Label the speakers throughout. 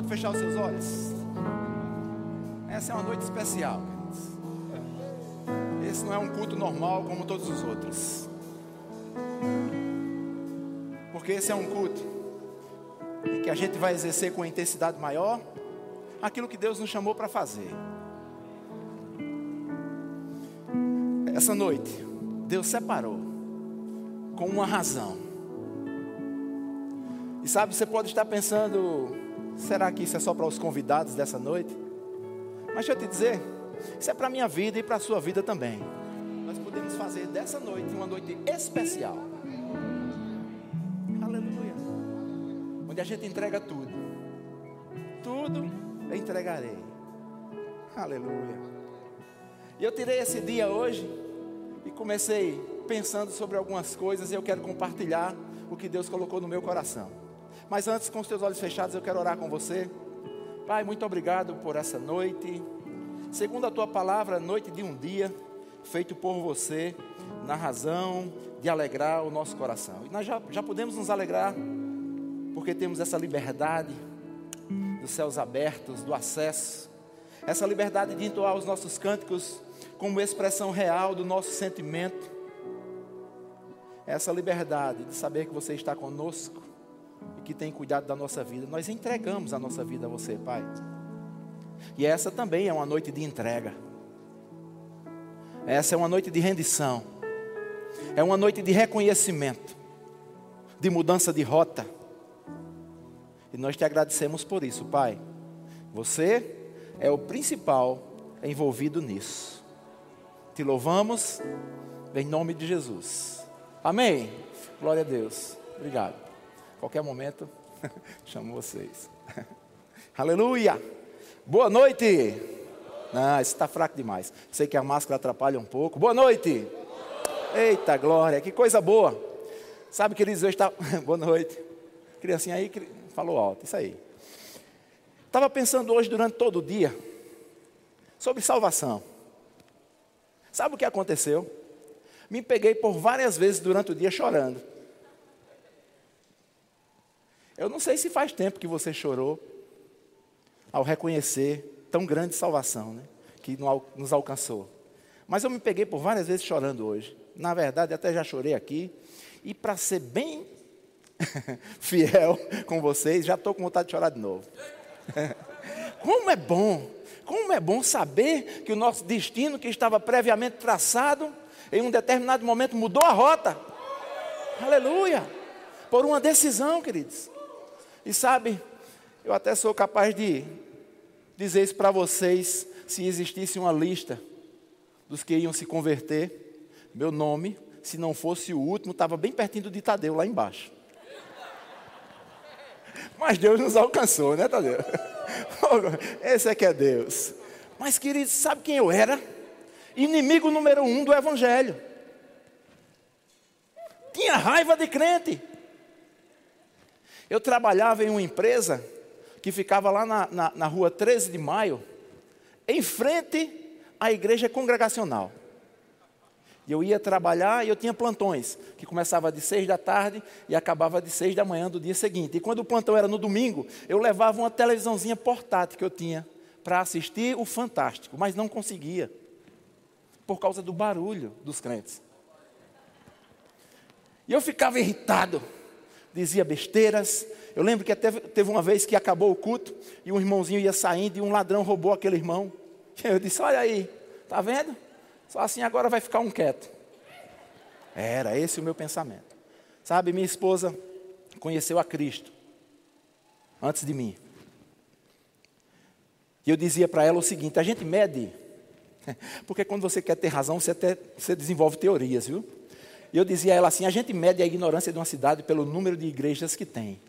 Speaker 1: pode fechar os seus olhos? Essa é uma noite especial, queridos. Esse não é um culto normal como todos os outros. Porque esse é um culto em que a gente vai exercer com intensidade maior aquilo que Deus nos chamou para fazer. Essa noite, Deus separou com uma razão. E sabe, você pode estar pensando, será que isso é só para os convidados dessa noite? Mas deixa eu te dizer, isso é para a minha vida e para a sua vida também. Nós podemos fazer dessa noite uma noite especial. Aleluia. Onde a gente entrega tudo. Tudo eu entregarei. Aleluia. E eu tirei esse dia hoje e comecei pensando sobre algumas coisas e eu quero compartilhar o que Deus colocou no meu coração. Mas antes, com os teus olhos fechados, eu quero orar com você. Pai, muito obrigado por essa noite. Segundo a tua palavra, noite de um dia feito por você, na razão de alegrar o nosso coração. E nós já, já podemos nos alegrar, porque temos essa liberdade dos céus abertos, do acesso, essa liberdade de entoar os nossos cânticos como expressão real do nosso sentimento, essa liberdade de saber que você está conosco e que tem cuidado da nossa vida. Nós entregamos a nossa vida a você, Pai. E essa também é uma noite de entrega. Essa é uma noite de rendição. É uma noite de reconhecimento, de mudança de rota. E nós te agradecemos por isso, Pai. Você é o principal envolvido nisso. Te louvamos em nome de Jesus. Amém. Glória a Deus. Obrigado. Qualquer momento, chamo vocês. Aleluia. Boa noite. Ah, isso está fraco demais. Sei que a máscara atrapalha um pouco. Boa noite. Eita glória, que coisa boa. Sabe, queridos, eu estava. Boa noite. Criancinha aí falou alto, isso aí. Estava pensando hoje durante todo o dia sobre salvação. Sabe o que aconteceu? Me peguei por várias vezes durante o dia chorando. Eu não sei se faz tempo que você chorou ao reconhecer tão grande salvação né, que nos alcançou. Mas eu me peguei por várias vezes chorando hoje. Na verdade, até já chorei aqui. E para ser bem fiel com vocês, já estou com vontade de chorar de novo. Como é bom, como é bom saber que o nosso destino, que estava previamente traçado, em um determinado momento mudou a rota. Aleluia! Por uma decisão, queridos. E sabe, eu até sou capaz de dizer isso para vocês, se existisse uma lista dos que iam se converter, meu nome, se não fosse o último, estava bem pertinho de Tadeu, lá embaixo. Mas Deus nos alcançou, né, Tadeu? Esse é que é Deus. Mas, queridos, sabe quem eu era? Inimigo número um do Evangelho. Tinha raiva de crente. Eu trabalhava em uma empresa que ficava lá na, na, na rua 13 de maio, em frente à igreja congregacional. E eu ia trabalhar e eu tinha plantões, que começava de seis da tarde e acabava de seis da manhã do dia seguinte. E quando o plantão era no domingo, eu levava uma televisãozinha portátil que eu tinha para assistir o Fantástico, mas não conseguia, por causa do barulho dos crentes. E eu ficava irritado, dizia besteiras, eu lembro que até teve uma vez que acabou o culto e um irmãozinho ia saindo e um ladrão roubou aquele irmão. Eu disse: Olha aí, tá vendo? Só assim agora vai ficar um quieto. Era esse o meu pensamento. Sabe, minha esposa conheceu a Cristo antes de mim. E eu dizia para ela o seguinte: a gente mede, porque quando você quer ter razão, você, até, você desenvolve teorias, viu? E eu dizia a ela assim: a gente mede a ignorância de uma cidade pelo número de igrejas que tem.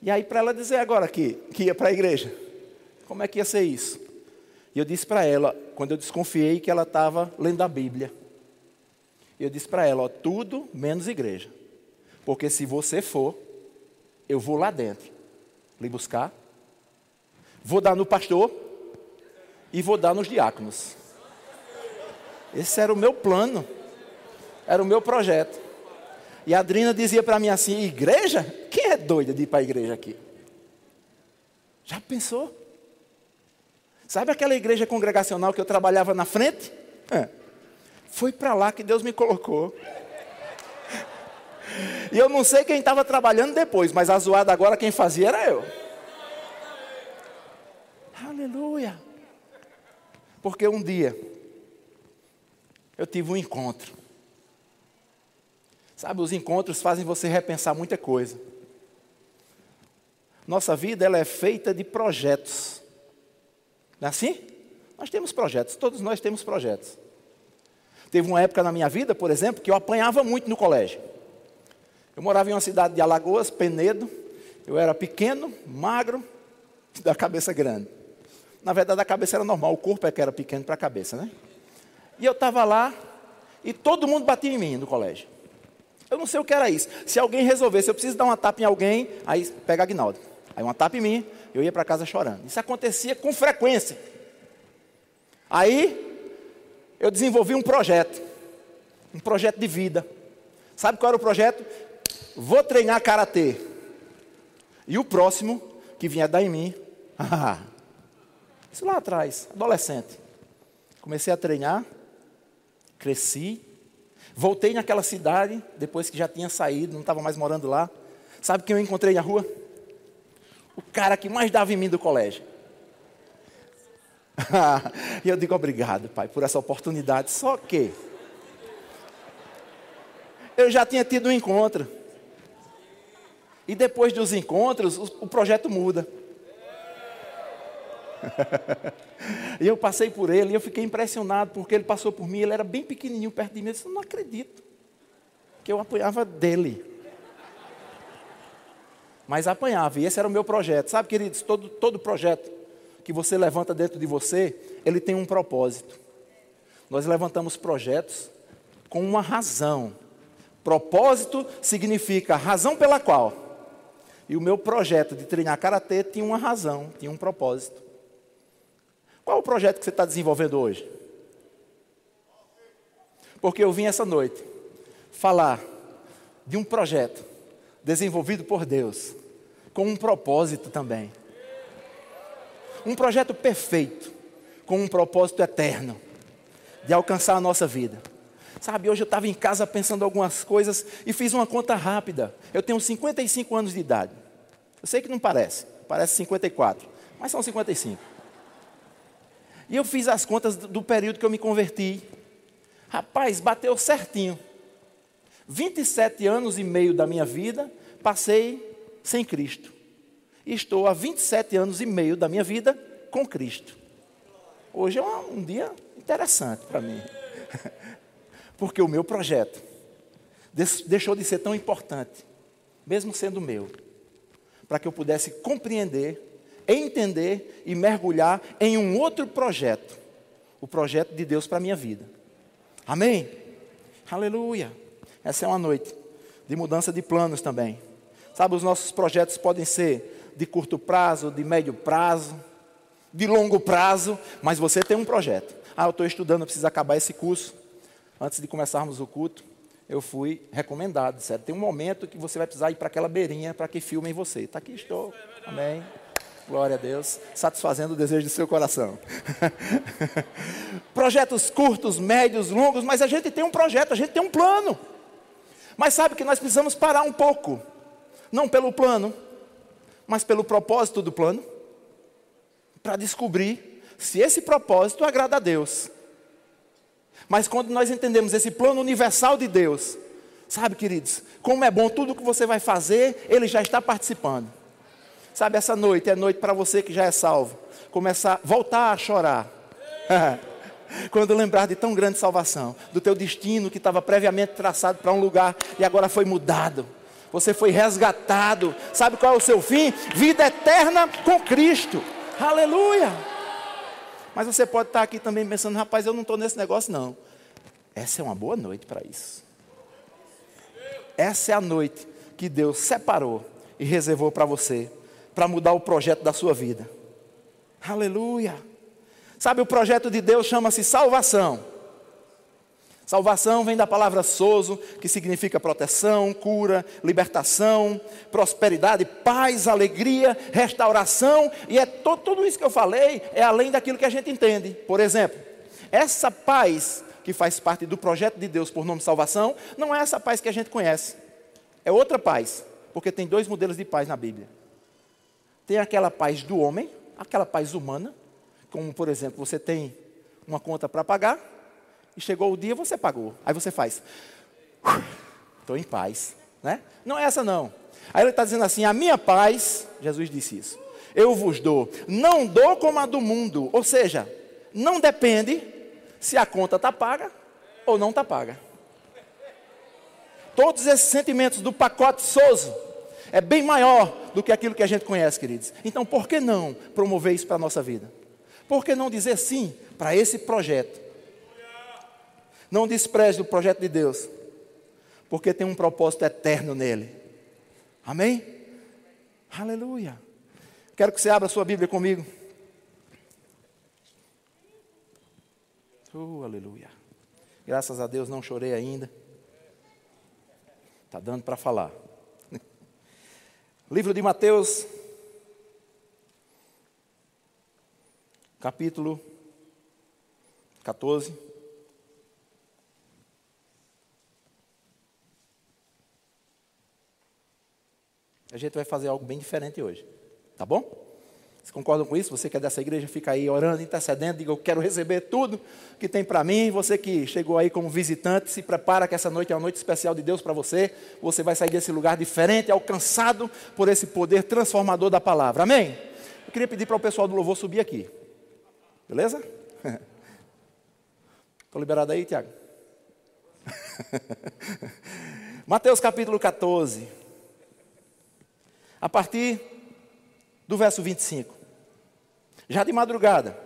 Speaker 1: E aí, para ela dizer agora que, que ia para a igreja, como é que ia ser isso? E eu disse para ela, quando eu desconfiei que ela estava lendo a Bíblia, eu disse para ela: ó, tudo menos igreja. Porque se você for, eu vou lá dentro lhe buscar, vou dar no pastor e vou dar nos diáconos. Esse era o meu plano, era o meu projeto. E a Adrina dizia para mim assim: igreja? Quem é doida de ir para a igreja aqui. Já pensou? Sabe aquela igreja congregacional que eu trabalhava na frente? É. Foi para lá que Deus me colocou. E eu não sei quem estava trabalhando depois, mas a zoada agora quem fazia era eu. Aleluia. Porque um dia eu tive um encontro. Sabe, os encontros fazem você repensar muita coisa. Nossa vida ela é feita de projetos. Não é assim? Nós temos projetos, todos nós temos projetos. Teve uma época na minha vida, por exemplo, que eu apanhava muito no colégio. Eu morava em uma cidade de Alagoas, Penedo. Eu era pequeno, magro, da cabeça grande. Na verdade, a cabeça era normal, o corpo é que era pequeno para a cabeça, né? E eu estava lá e todo mundo batia em mim no colégio. Eu não sei o que era isso. Se alguém resolvesse, eu preciso dar uma tapa em alguém, aí pega Agnaldo. Aí uma tapa em mim, eu ia para casa chorando. Isso acontecia com frequência. Aí eu desenvolvi um projeto, um projeto de vida. Sabe qual era o projeto? Vou treinar karatê. E o próximo que vinha dar em mim, isso lá atrás, adolescente. Comecei a treinar, cresci, voltei naquela cidade, depois que já tinha saído, não estava mais morando lá. Sabe quem eu encontrei na rua? O cara que mais dava em mim do colégio. e eu digo obrigado, Pai, por essa oportunidade. Só que eu já tinha tido um encontro. E depois dos encontros, o, projeto muda. e eu passei por ele e eu fiquei impressionado porque ele passou por mim, ele era bem pequenininho perto de mim. Eu disse, não acredito que eu apanhava dele. Mas apanhava, e esse era o meu projeto. Sabe, queridos, todo, todo projeto que você levanta dentro de você, ele tem um propósito. Nós levantamos projetos com uma razão. Propósito significa razão pela qual. E o meu projeto de treinar karatê tinha uma razão, tinha um propósito. Qual o projeto que você está desenvolvendo hoje? Porque eu vim essa noite falar de um projeto desenvolvido por Deus, com um propósito também. Um projeto perfeito, com um propósito eterno, de alcançar a nossa vida. Sabe, hoje eu estava em casa pensando algumas coisas e fiz uma conta rápida. Eu tenho 55 anos de idade. Eu sei que não parece, parece 54, mas são 55. E eu fiz as contas do período que eu me converti. Rapaz, bateu certinho. 27 anos e meio da minha vida passei sem Cristo. Estou há 27 anos e meio da minha vida com Cristo. Hoje é um dia interessante para mim. Porque o meu projeto deixou de ser tão importante, mesmo sendo meu, para que eu pudesse compreender, entender e mergulhar em um outro projeto o projeto de Deus para a minha vida. Amém? Aleluia. Essa é uma noite de mudança de planos também. Sabe, os nossos projetos podem ser de curto prazo, de médio prazo, de longo prazo, mas você tem um projeto. Ah, eu estou estudando, eu preciso acabar esse curso. Antes de começarmos o culto, eu fui recomendado, certo? Tem um momento que você vai precisar ir para aquela beirinha para que filmem você. Está aqui, estou. Amém. Glória a Deus, satisfazendo o desejo do seu coração. Projetos curtos, médios, longos, mas a gente tem um projeto, a gente tem um plano. Mas sabe que nós precisamos parar um pouco não pelo plano, mas pelo propósito do plano, para descobrir se esse propósito agrada a Deus. Mas quando nós entendemos esse plano universal de Deus, sabe, queridos, como é bom tudo que você vai fazer, Ele já está participando. Sabe, essa noite é noite para você que já é salvo, começar, voltar a chorar. quando lembrar de tão grande salvação, do teu destino que estava previamente traçado para um lugar e agora foi mudado você foi resgatado. Sabe qual é o seu fim? Vida eterna com Cristo. Aleluia! Mas você pode estar aqui também pensando, rapaz, eu não estou nesse negócio, não. Essa é uma boa noite para isso. Essa é a noite que Deus separou e reservou para você, para mudar o projeto da sua vida. Aleluia! Sabe, o projeto de Deus chama-se salvação. Salvação vem da palavra sozo, que significa proteção, cura, libertação, prosperidade, paz, alegria, restauração, e é to, tudo isso que eu falei é além daquilo que a gente entende. Por exemplo, essa paz que faz parte do projeto de Deus por nome salvação, não é essa paz que a gente conhece. É outra paz, porque tem dois modelos de paz na Bíblia. Tem aquela paz do homem, aquela paz humana, como por exemplo, você tem uma conta para pagar, e chegou o dia você pagou. Aí você faz, estou em paz. Né? Não é essa não. Aí ele está dizendo assim: a minha paz, Jesus disse isso, eu vos dou, não dou como a do mundo. Ou seja, não depende se a conta está paga ou não está paga. Todos esses sentimentos do pacote Souza é bem maior do que aquilo que a gente conhece, queridos. Então, por que não promover isso para a nossa vida? Por que não dizer sim para esse projeto? Não despreze o projeto de Deus, porque tem um propósito eterno nele. Amém? Aleluia. Quero que você abra sua Bíblia comigo. Oh, aleluia. Graças a Deus não chorei ainda. Está dando para falar. Livro de Mateus, capítulo 14. A gente vai fazer algo bem diferente hoje, tá bom? Vocês concordam com isso? Você que é dessa igreja, fica aí orando, intercedendo, diga: Eu quero receber tudo que tem para mim. Você que chegou aí como visitante, se prepara que essa noite é uma noite especial de Deus para você. Você vai sair desse lugar diferente, alcançado por esse poder transformador da palavra. Amém? Eu queria pedir para o pessoal do louvor subir aqui. Beleza? Estou liberado aí, Tiago? Mateus capítulo 14. A partir do verso 25. Já de madrugada,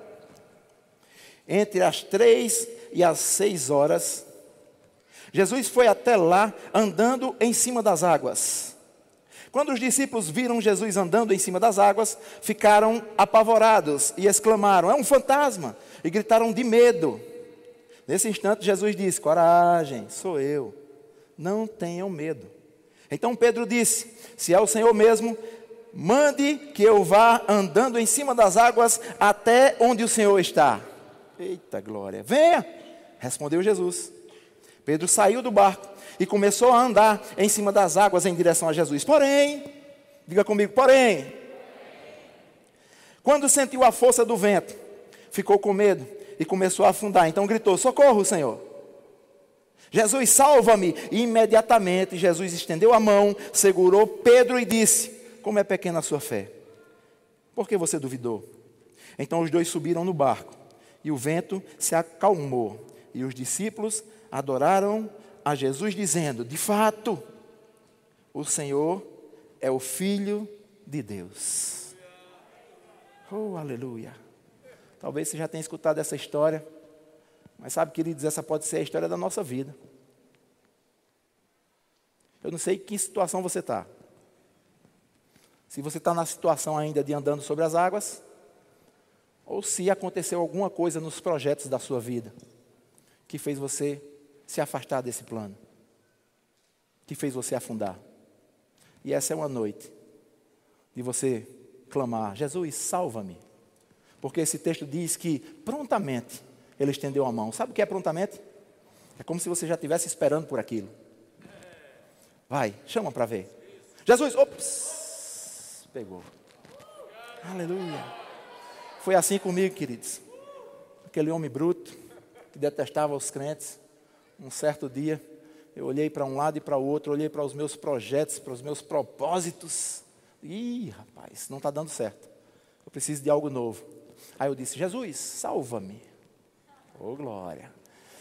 Speaker 1: entre as três e as seis horas, Jesus foi até lá andando em cima das águas. Quando os discípulos viram Jesus andando em cima das águas, ficaram apavorados e exclamaram: É um fantasma! E gritaram de medo. Nesse instante, Jesus disse: Coragem, sou eu, não tenham medo. Então Pedro disse: Se é o Senhor mesmo, mande que eu vá andando em cima das águas até onde o Senhor está. Eita glória, venha, respondeu Jesus. Pedro saiu do barco e começou a andar em cima das águas em direção a Jesus. Porém, diga comigo, porém, quando sentiu a força do vento, ficou com medo e começou a afundar. Então gritou: Socorro, Senhor. Jesus, salva-me. E imediatamente Jesus estendeu a mão, segurou Pedro e disse: como é pequena a sua fé. Por que você duvidou? Então os dois subiram no barco, e o vento se acalmou, e os discípulos adoraram a Jesus, dizendo: De fato, o Senhor é o Filho de Deus. Oh, aleluia. Talvez você já tenha escutado essa história, mas sabe, queridos, essa pode ser a história da nossa vida. Eu não sei em que situação você está. Se você está na situação ainda de andando sobre as águas, ou se aconteceu alguma coisa nos projetos da sua vida que fez você se afastar desse plano, que fez você afundar. E essa é uma noite de você clamar: Jesus, salva-me. Porque esse texto diz que prontamente ele estendeu a mão. Sabe o que é prontamente? É como se você já estivesse esperando por aquilo. Vai, chama para ver. Jesus, ops, pegou. Aleluia. Foi assim comigo, queridos. Aquele homem bruto, que detestava os crentes. Um certo dia, eu olhei para um lado e para o outro, olhei para os meus projetos, para os meus propósitos. Ih, rapaz, não está dando certo. Eu preciso de algo novo. Aí eu disse: Jesus, salva-me. Oh, glória.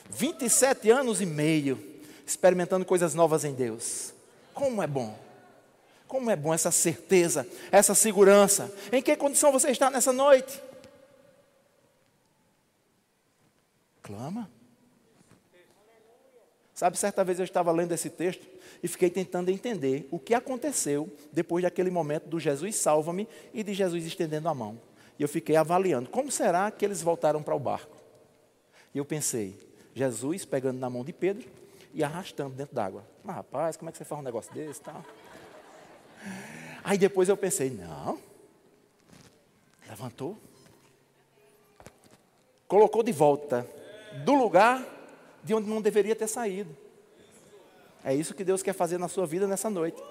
Speaker 1: 27 anos e meio experimentando coisas novas em Deus. Como é bom. Como é bom essa certeza, essa segurança. Em que condição você está nessa noite? Clama. Sabe, certa vez eu estava lendo esse texto e fiquei tentando entender o que aconteceu depois daquele momento do Jesus salva-me e de Jesus estendendo a mão. E eu fiquei avaliando, como será que eles voltaram para o barco? E eu pensei, Jesus pegando na mão de Pedro e arrastando dentro d'água. Mas rapaz, como é que você faz um negócio desse tal? Aí depois eu pensei, não. Levantou. Colocou de volta do lugar de onde não deveria ter saído. É isso que Deus quer fazer na sua vida nessa noite.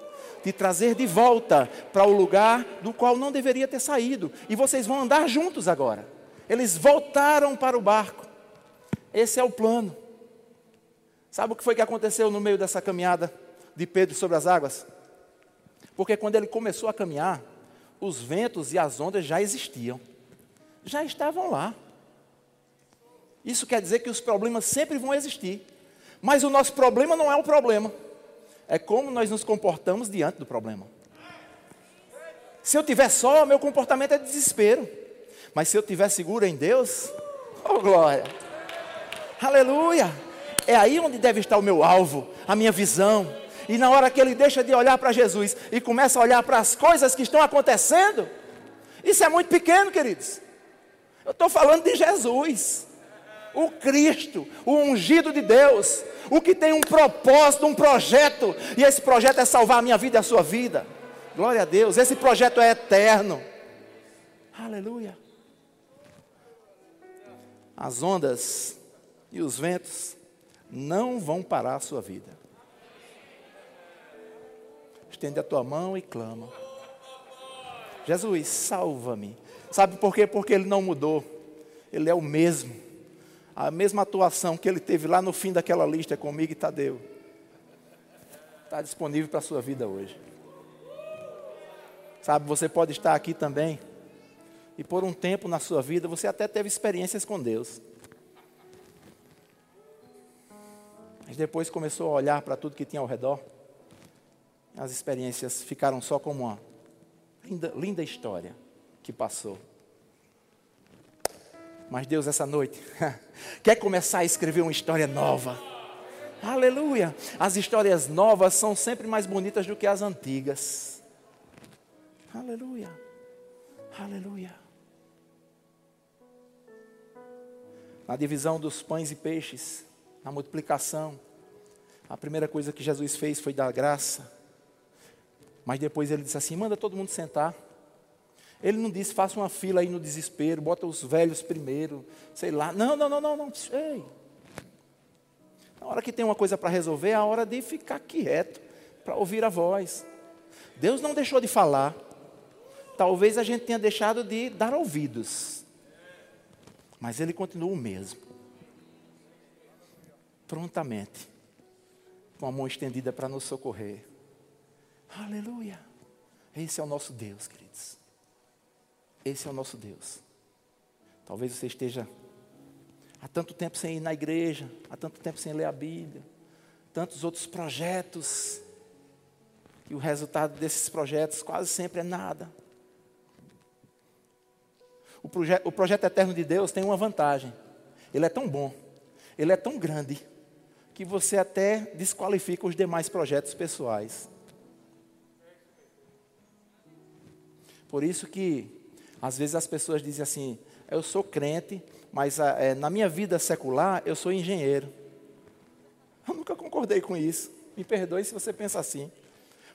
Speaker 1: Te trazer de volta para o lugar do qual não deveria ter saído. E vocês vão andar juntos agora. Eles voltaram para o barco. Esse é o plano. Sabe o que foi que aconteceu no meio dessa caminhada de Pedro sobre as águas? Porque quando ele começou a caminhar, os ventos e as ondas já existiam, já estavam lá. Isso quer dizer que os problemas sempre vão existir. Mas o nosso problema não é o problema, é como nós nos comportamos diante do problema. Se eu tiver só, meu comportamento é desespero. Mas se eu tiver seguro em Deus, oh glória, aleluia, é aí onde deve estar o meu alvo, a minha visão. E na hora que ele deixa de olhar para Jesus e começa a olhar para as coisas que estão acontecendo, isso é muito pequeno, queridos. Eu estou falando de Jesus, o Cristo, o ungido de Deus, o que tem um propósito, um projeto, e esse projeto é salvar a minha vida e a sua vida. Glória a Deus, esse projeto é eterno. Aleluia. As ondas e os ventos não vão parar a sua vida. Estende a tua mão e clama. Jesus, salva-me. Sabe por quê? Porque ele não mudou. Ele é o mesmo a mesma atuação que ele teve lá no fim daquela lista comigo e Tadeu. Está disponível para a sua vida hoje. Sabe, você pode estar aqui também, e por um tempo na sua vida você até teve experiências com Deus. Mas depois começou a olhar para tudo que tinha ao redor. As experiências ficaram só como uma linda, linda história que passou. Mas Deus, essa noite, quer começar a escrever uma história nova. Aleluia! As histórias novas são sempre mais bonitas do que as antigas. Aleluia! Aleluia! Na divisão dos pães e peixes, na multiplicação, a primeira coisa que Jesus fez foi dar graça. Mas depois ele disse assim: manda todo mundo sentar. Ele não disse, faça uma fila aí no desespero, bota os velhos primeiro, sei lá. Não, não, não, não, não. Ei. Na hora que tem uma coisa para resolver, é a hora de ficar quieto, para ouvir a voz. Deus não deixou de falar. Talvez a gente tenha deixado de dar ouvidos. Mas Ele continua o mesmo. Prontamente. Com a mão estendida para nos socorrer. Aleluia. Esse é o nosso Deus, queridos. Esse é o nosso Deus. Talvez você esteja há tanto tempo sem ir na igreja, há tanto tempo sem ler a Bíblia, tantos outros projetos, e o resultado desses projetos quase sempre é nada. O, proje o projeto eterno de Deus tem uma vantagem: ele é tão bom, ele é tão grande, que você até desqualifica os demais projetos pessoais. Por isso que às vezes as pessoas dizem assim: eu sou crente, mas é, na minha vida secular eu sou engenheiro. Eu nunca concordei com isso. Me perdoe se você pensa assim.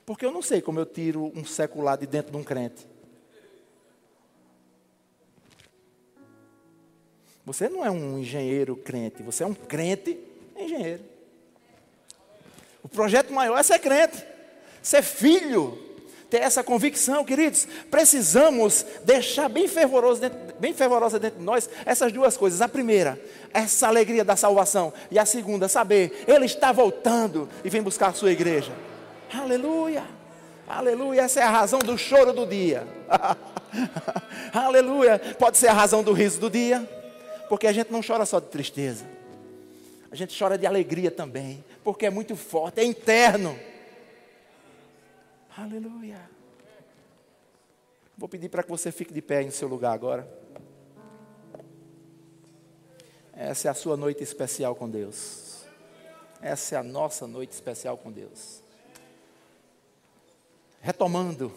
Speaker 1: Porque eu não sei como eu tiro um secular de dentro de um crente. Você não é um engenheiro crente, você é um crente engenheiro. O projeto maior é ser crente, ser filho ter essa convicção, queridos. Precisamos deixar bem fervoroso, dentro, bem fervorosa dentro de nós essas duas coisas. A primeira, essa alegria da salvação. E a segunda, saber, Ele está voltando e vem buscar a sua igreja. Aleluia. Aleluia. Essa é a razão do choro do dia. Aleluia. Pode ser a razão do riso do dia. Porque a gente não chora só de tristeza. A gente chora de alegria também. Porque é muito forte, é interno. Aleluia. Vou pedir para que você fique de pé em seu lugar agora. Essa é a sua noite especial com Deus. Essa é a nossa noite especial com Deus. Retomando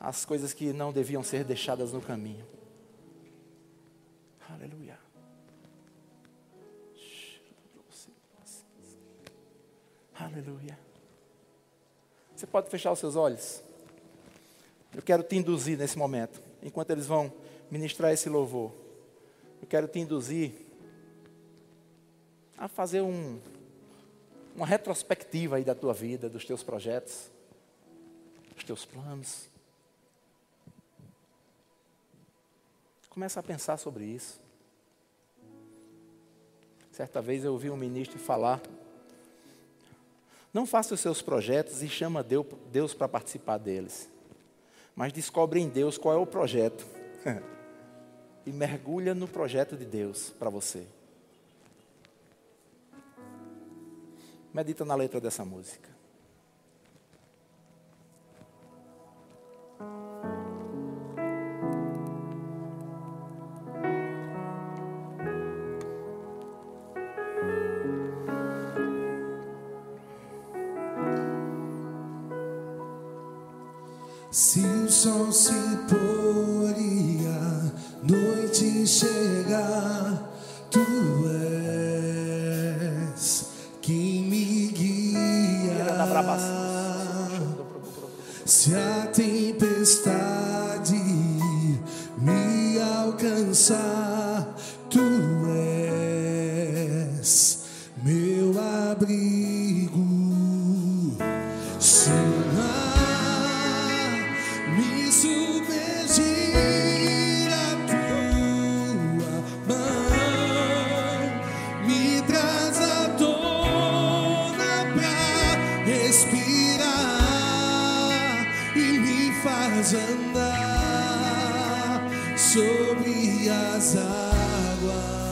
Speaker 1: as coisas que não deviam ser deixadas no caminho. Aleluia. Aleluia. Você pode fechar os seus olhos? Eu quero te induzir nesse momento, enquanto eles vão ministrar esse louvor. Eu quero te induzir a fazer um, uma retrospectiva aí da tua vida, dos teus projetos, dos teus planos. Começa a pensar sobre isso. Certa vez eu ouvi um ministro falar não faça os seus projetos e chama Deus para participar deles. Mas descobre em Deus qual é o projeto. e mergulha no projeto de Deus para você. Medita na letra dessa música.
Speaker 2: Se o sol se pôr e a noite chegar, tu és quem me guia. Se a tempestade me alcançar, pra respirar e me faz andar sobre as águas.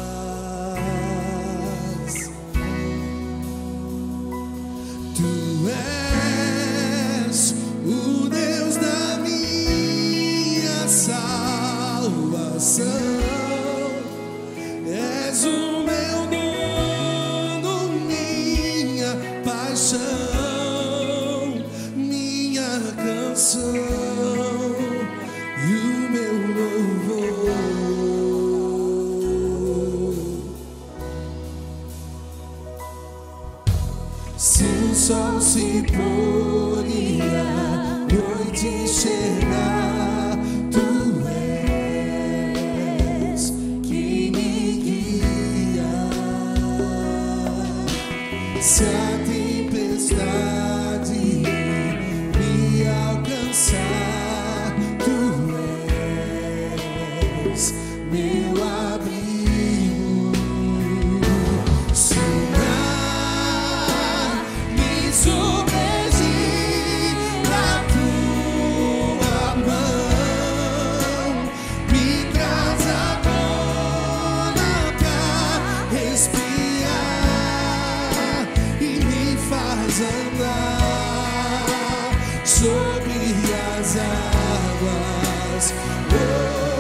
Speaker 2: Andar sobre as águas. Oh,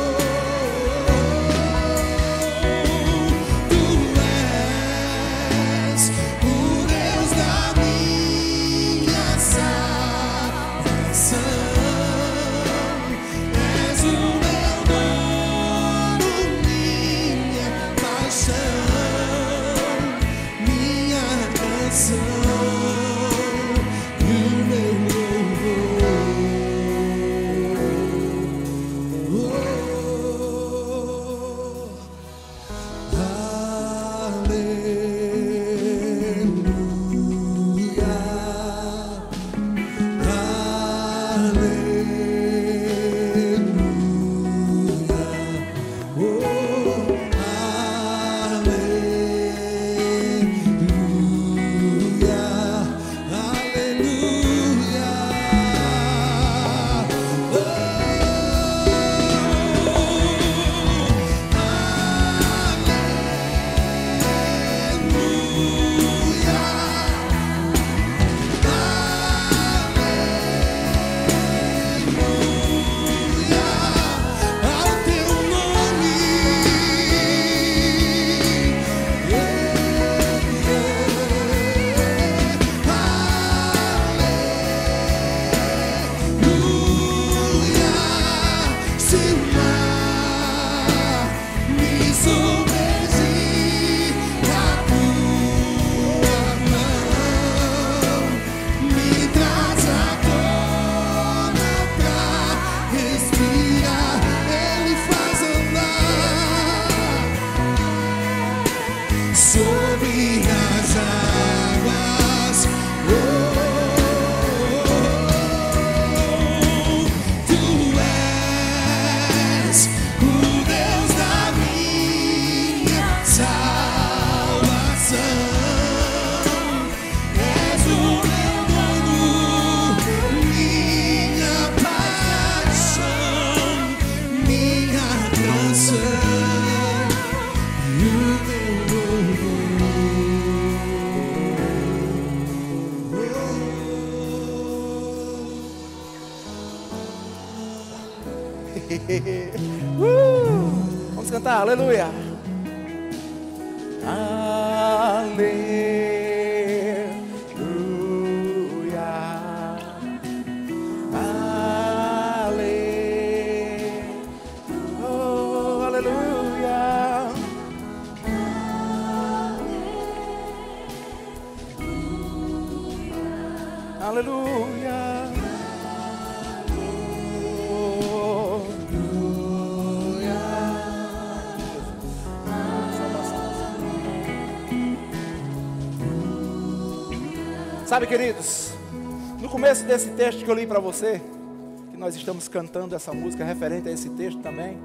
Speaker 1: Aleluia. Sabe, queridos, no começo desse texto que eu li para você, que nós estamos cantando essa música referente a esse texto também,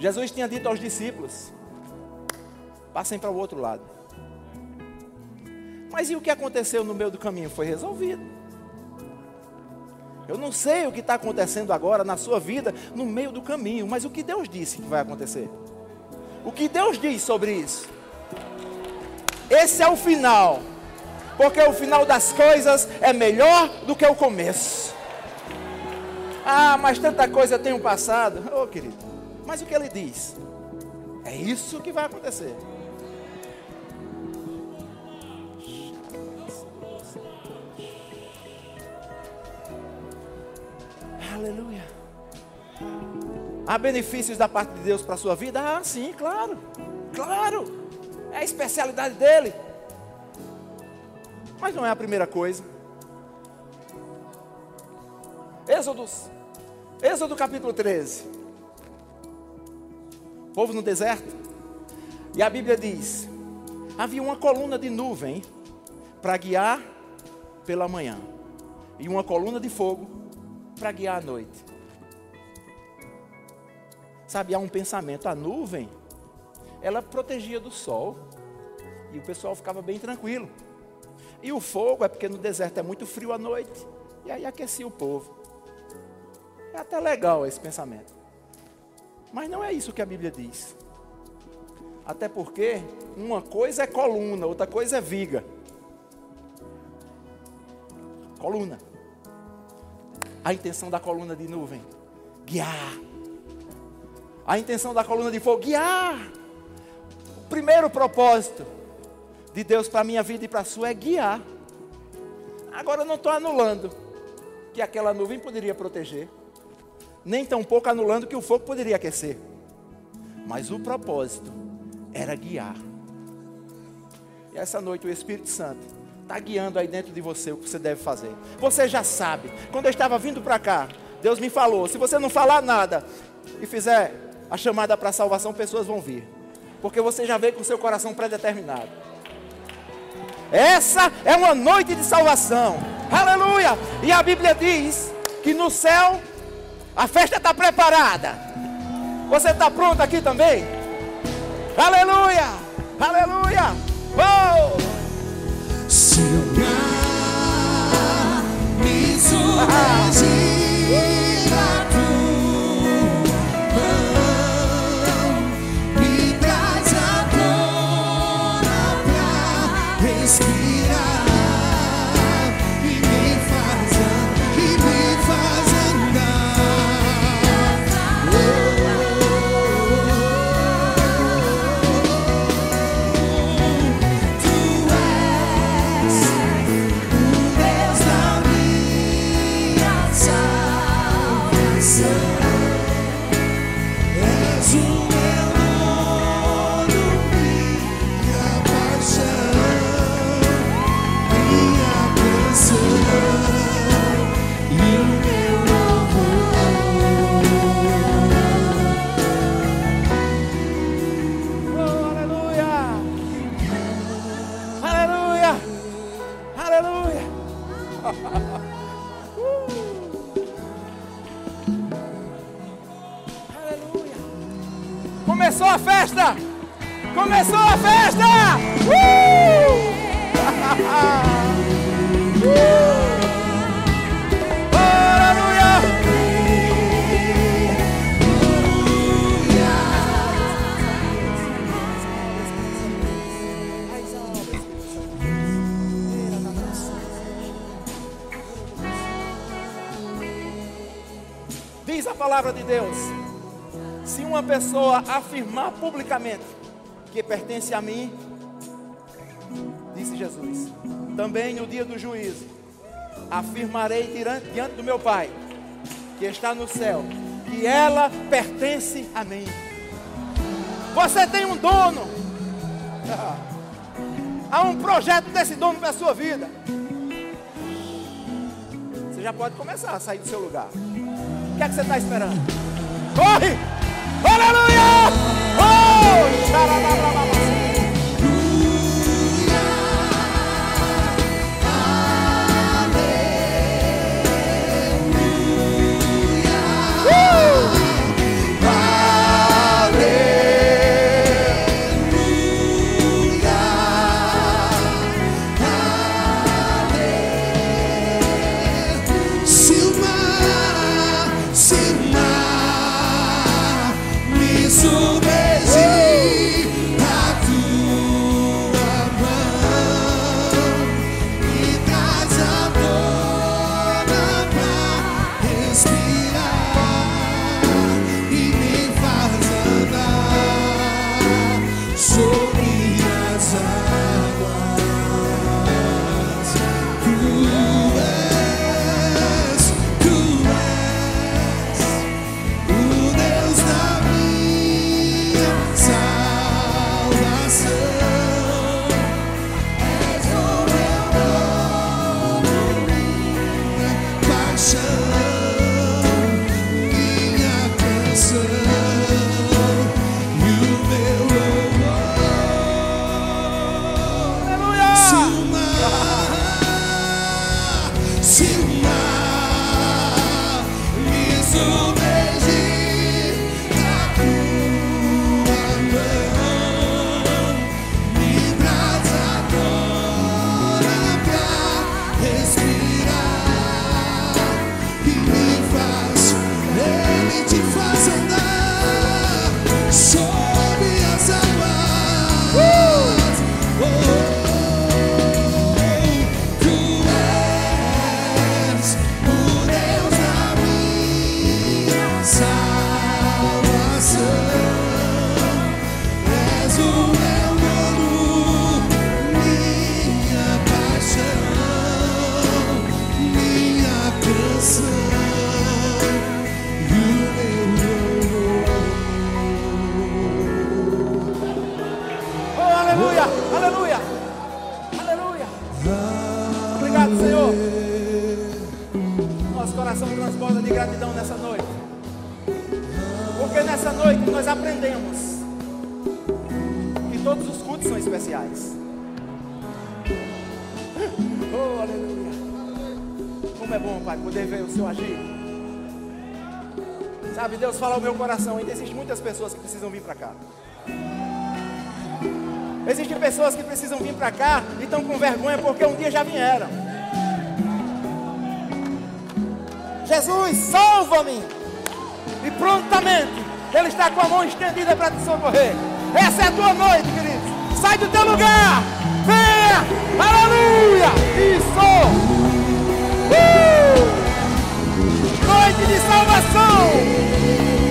Speaker 1: Jesus tinha dito aos discípulos: passem para o outro lado. Mas e o que aconteceu no meio do caminho? Foi resolvido. Eu não sei o que está acontecendo agora na sua vida, no meio do caminho, mas o que Deus disse que vai acontecer? O que Deus diz sobre isso? Esse é o final, porque o final das coisas é melhor do que o começo. Ah, mas tanta coisa tem um passado. Ô oh, querido, mas o que ele diz? É isso que vai acontecer. Aleluia. Há benefícios da parte de Deus para a sua vida? Ah, sim, claro. Claro. É a especialidade dele. Mas não é a primeira coisa. Êxodos. Êxodo capítulo 13. Povo no deserto. E a Bíblia diz: havia uma coluna de nuvem para guiar pela manhã, e uma coluna de fogo para guiar à noite. Sabe, há um pensamento, a nuvem, ela protegia do sol, e o pessoal ficava bem tranquilo. E o fogo é porque no deserto é muito frio à noite, e aí aquecia o povo. É até legal esse pensamento. Mas não é isso que a Bíblia diz. Até porque uma coisa é coluna, outra coisa é viga. Coluna. A intenção da coluna de nuvem: guiar. A intenção da coluna de fogo: guiar. O primeiro propósito de Deus para a minha vida e para a sua é guiar. Agora eu não estou anulando que aquela nuvem poderia proteger, nem tampouco anulando que o fogo poderia aquecer. Mas o propósito era guiar. E essa noite o Espírito Santo está guiando aí dentro de você o que você deve fazer. Você já sabe. Quando eu estava vindo para cá, Deus me falou: se você não falar nada e fizer a chamada para a salvação, pessoas vão vir. Porque você já veio com seu coração pré-determinado. Essa é uma noite de salvação. Aleluia! E a Bíblia diz que no céu a festa está preparada. Você está pronto aqui também? Aleluia! Aleluia! Oh!
Speaker 2: Se olhar, me surpreende a
Speaker 1: festa! Começou a festa! Uh! uh! Aleluia!
Speaker 2: Diz a palavra de Deus uma pessoa afirmar publicamente que pertence a mim, disse Jesus, também no dia do juízo, afirmarei diante, do meu Pai, que está no céu, que ela pertence a mim. Você tem um dono. Há um projeto desse dono para a sua vida. Você já pode começar a sair do seu lugar. O que é que você está esperando? Corre! Aleluia! Oh! Poder ver o Senhor agir. Sabe, Deus fala ao meu coração, ainda existem muitas pessoas que precisam vir para cá. Existem pessoas que precisam vir para cá e estão com vergonha porque um dia já vieram. Jesus, salva-me! E prontamente Ele está com a mão estendida para te socorrer. Essa é a tua noite, queridos. Sai do teu lugar. Venha! Aleluia! Isso! Uh! Noite de salvação!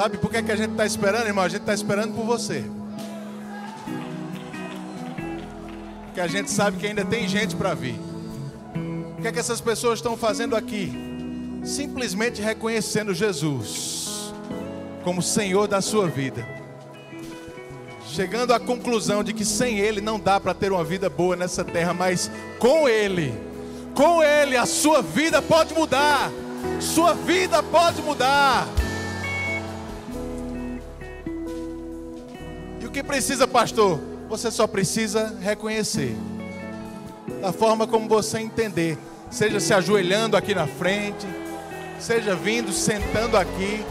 Speaker 3: Sabe por que, que a gente está esperando, irmão? A gente está esperando por você. Porque a gente sabe que ainda tem gente para vir. O que é que essas pessoas estão fazendo aqui? Simplesmente reconhecendo Jesus como Senhor da sua vida chegando à conclusão de que sem Ele não dá para ter uma vida boa nessa terra, mas com Ele, com Ele a sua vida pode mudar, sua vida pode mudar. O que precisa, pastor? Você só precisa reconhecer, da forma como você entender, seja se ajoelhando aqui na frente, seja vindo, sentando aqui.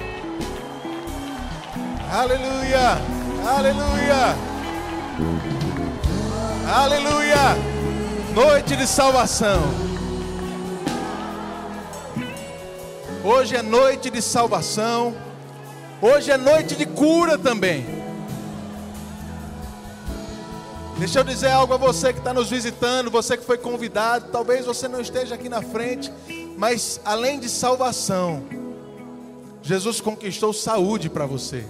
Speaker 3: Aleluia! Aleluia! Aleluia! Noite de salvação. Hoje é noite de salvação. Hoje é noite de cura também. Deixa eu dizer algo a você que está nos visitando, você que foi convidado. Talvez você não esteja aqui na frente, mas além de salvação, Jesus conquistou saúde para você.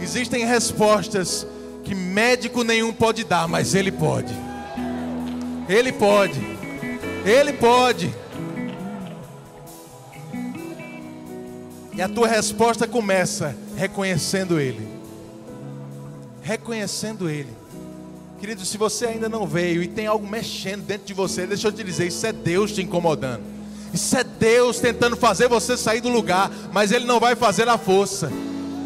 Speaker 3: Existem respostas que médico nenhum pode dar, mas ele pode. Ele pode. Ele pode. E a tua resposta começa reconhecendo Ele. Reconhecendo Ele. Querido, se você ainda não veio e tem algo mexendo dentro de você, deixa eu te dizer, isso é Deus te incomodando. Isso é Deus tentando fazer você sair do lugar, mas Ele não vai fazer a força.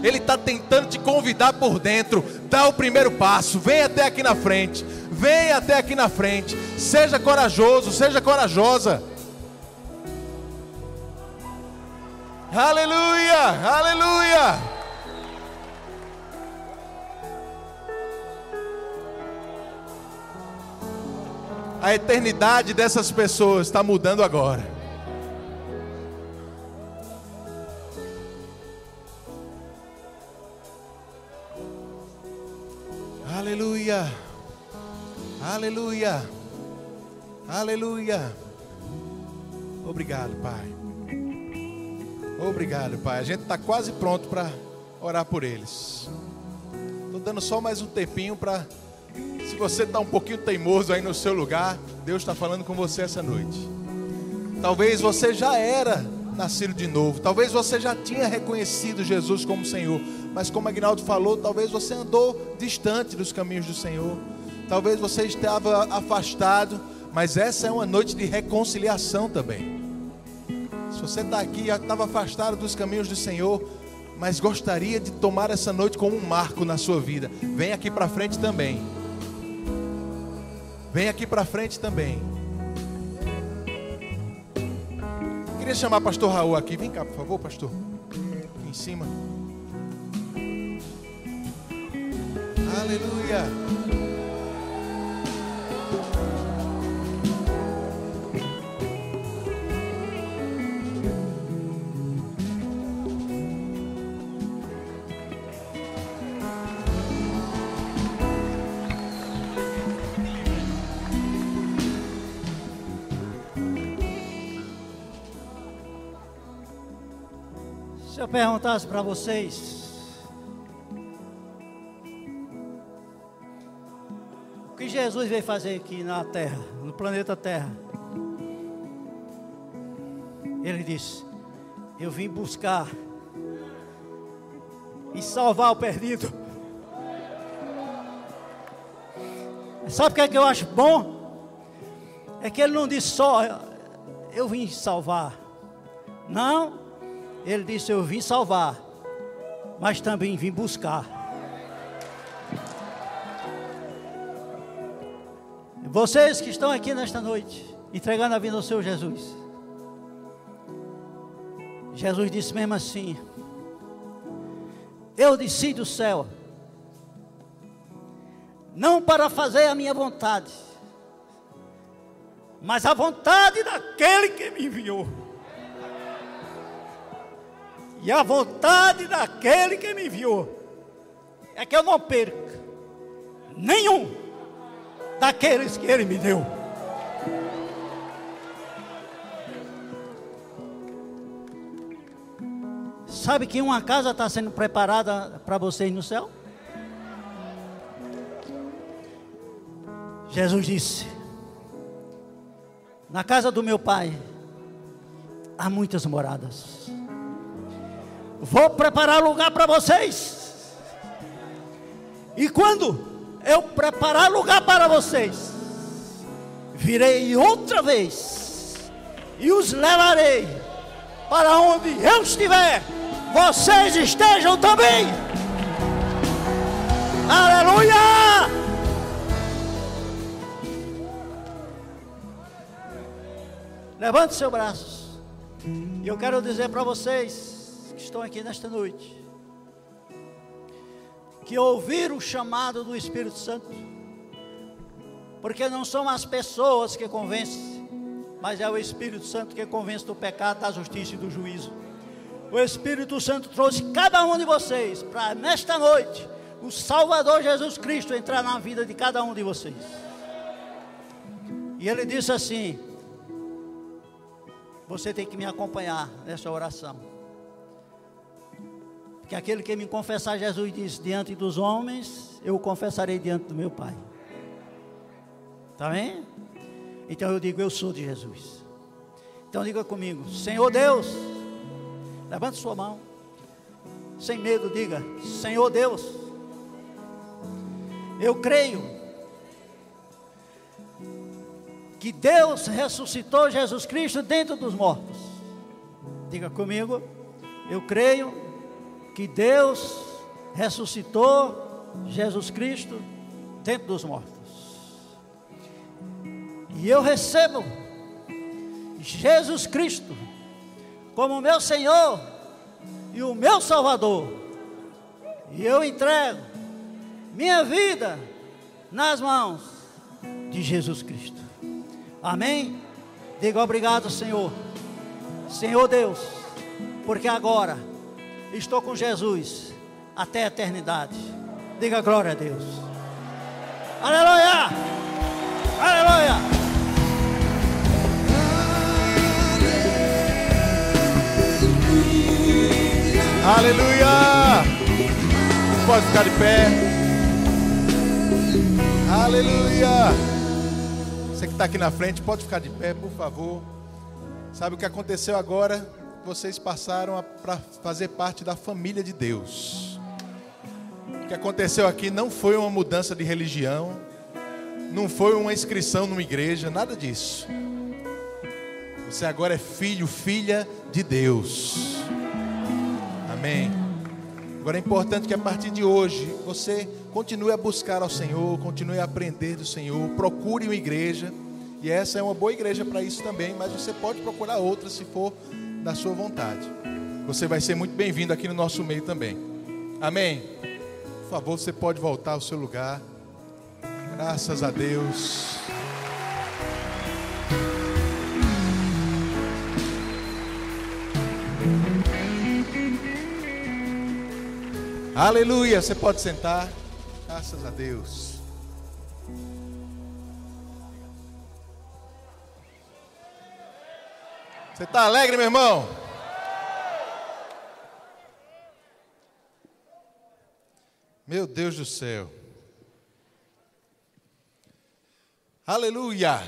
Speaker 3: Ele está tentando te convidar por dentro. Dá o primeiro passo. Vem até aqui na frente. Vem até aqui na frente. Seja corajoso, seja corajosa. Aleluia, aleluia. A eternidade dessas pessoas está mudando agora. Aleluia. Aleluia. Aleluia. Obrigado, Pai. Obrigado, Pai. A gente está quase pronto para orar por eles. Estou dando só mais um tempinho para. Se você está um pouquinho teimoso aí no seu lugar, Deus está falando com você essa noite. Talvez você já era nascido de novo. Talvez você já tinha reconhecido Jesus como Senhor. Mas como Agnaldo falou, talvez você andou distante dos caminhos do Senhor. Talvez você estava afastado. Mas essa é uma noite de reconciliação também. Se você está aqui e estava afastado dos caminhos do Senhor, mas gostaria de tomar essa noite como um marco na sua vida, vem aqui para frente também. Vem aqui para frente também. Queria chamar pastor Raul aqui. Vem cá, por favor, pastor. Aqui em cima. Aleluia.
Speaker 4: Se eu perguntasse para vocês, o que Jesus veio fazer aqui na Terra, no planeta Terra? Ele disse: Eu vim buscar e salvar o perdido. Sabe o que é que eu acho bom? É que ele não disse só, eu vim salvar. Não, ele disse, eu vim salvar, mas também vim buscar. Vocês que estão aqui nesta noite, entregando a vida ao Senhor Jesus. Jesus disse mesmo assim: Eu desci do céu, não para fazer a minha vontade, mas a vontade daquele que me enviou. E a vontade daquele que me enviou é que eu não perca nenhum daqueles que ele me deu. Sabe que uma casa está sendo preparada para vocês no céu? Jesus disse: Na casa do meu pai há muitas moradas. Vou preparar lugar para vocês. E quando eu preparar lugar para vocês, virei outra vez e os levarei para onde eu estiver. Vocês estejam também. Aleluia! Levante seu braço. E eu quero dizer para vocês que estão aqui nesta noite que ouviram o chamado do Espírito Santo, porque não são as pessoas que convencem, mas é o Espírito Santo que convence do pecado, da justiça e do juízo. O Espírito Santo trouxe cada um de vocês para nesta noite o Salvador Jesus Cristo entrar na vida de cada um de vocês. E ele disse assim: Você tem que me acompanhar nessa oração. Porque aquele que me confessar, Jesus disse, diante dos homens, eu o confessarei diante do meu Pai. Está bem? Então eu digo, eu sou de Jesus. Então diga comigo, Senhor Deus, levante sua mão. Sem medo, diga, Senhor Deus, eu creio que Deus ressuscitou Jesus Cristo dentro dos mortos. Diga comigo, eu creio que Deus ressuscitou Jesus Cristo dentro dos mortos. E eu recebo Jesus Cristo como meu Senhor e o meu Salvador. E eu entrego minha vida nas mãos de Jesus Cristo. Amém? Diga obrigado, Senhor. Senhor Deus, porque agora Estou com Jesus até a eternidade. Diga glória a Deus. Aleluia! Aleluia!
Speaker 3: Aleluia! Pode ficar de pé. Aleluia! Você que está aqui na frente, pode ficar de pé, por favor. Sabe o que aconteceu agora? Vocês passaram para fazer parte da família de Deus. O que aconteceu aqui não foi uma mudança de religião, não foi uma inscrição numa igreja, nada disso. Você agora é filho, filha de Deus. Amém. Agora é importante que a partir de hoje você continue a buscar ao Senhor, continue a aprender do Senhor, procure uma igreja. E essa é uma boa igreja para isso também, mas você pode procurar outra se for da sua vontade. Você vai ser muito bem-vindo aqui no nosso meio também. Amém. Por favor, você pode voltar ao seu lugar. Graças a Deus. Aleluia. Você pode sentar. Graças a Deus. Você está alegre, meu irmão? Meu Deus do céu. Aleluia!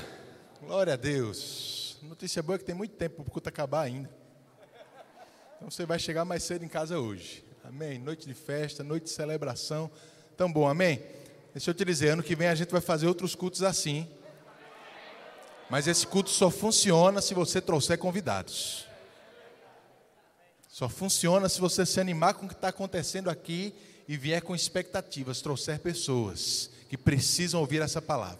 Speaker 3: Glória a Deus. Notícia boa é que tem muito tempo para o culto acabar ainda. Então você vai chegar mais cedo em casa hoje. Amém. Noite de festa, noite de celebração. Tão bom, amém? Deixa eu te dizer, ano que vem a gente vai fazer outros cultos assim. Mas esse culto só funciona se você trouxer convidados. Só funciona se você se animar com o que está acontecendo aqui e vier com expectativas, trouxer pessoas que precisam ouvir essa palavra.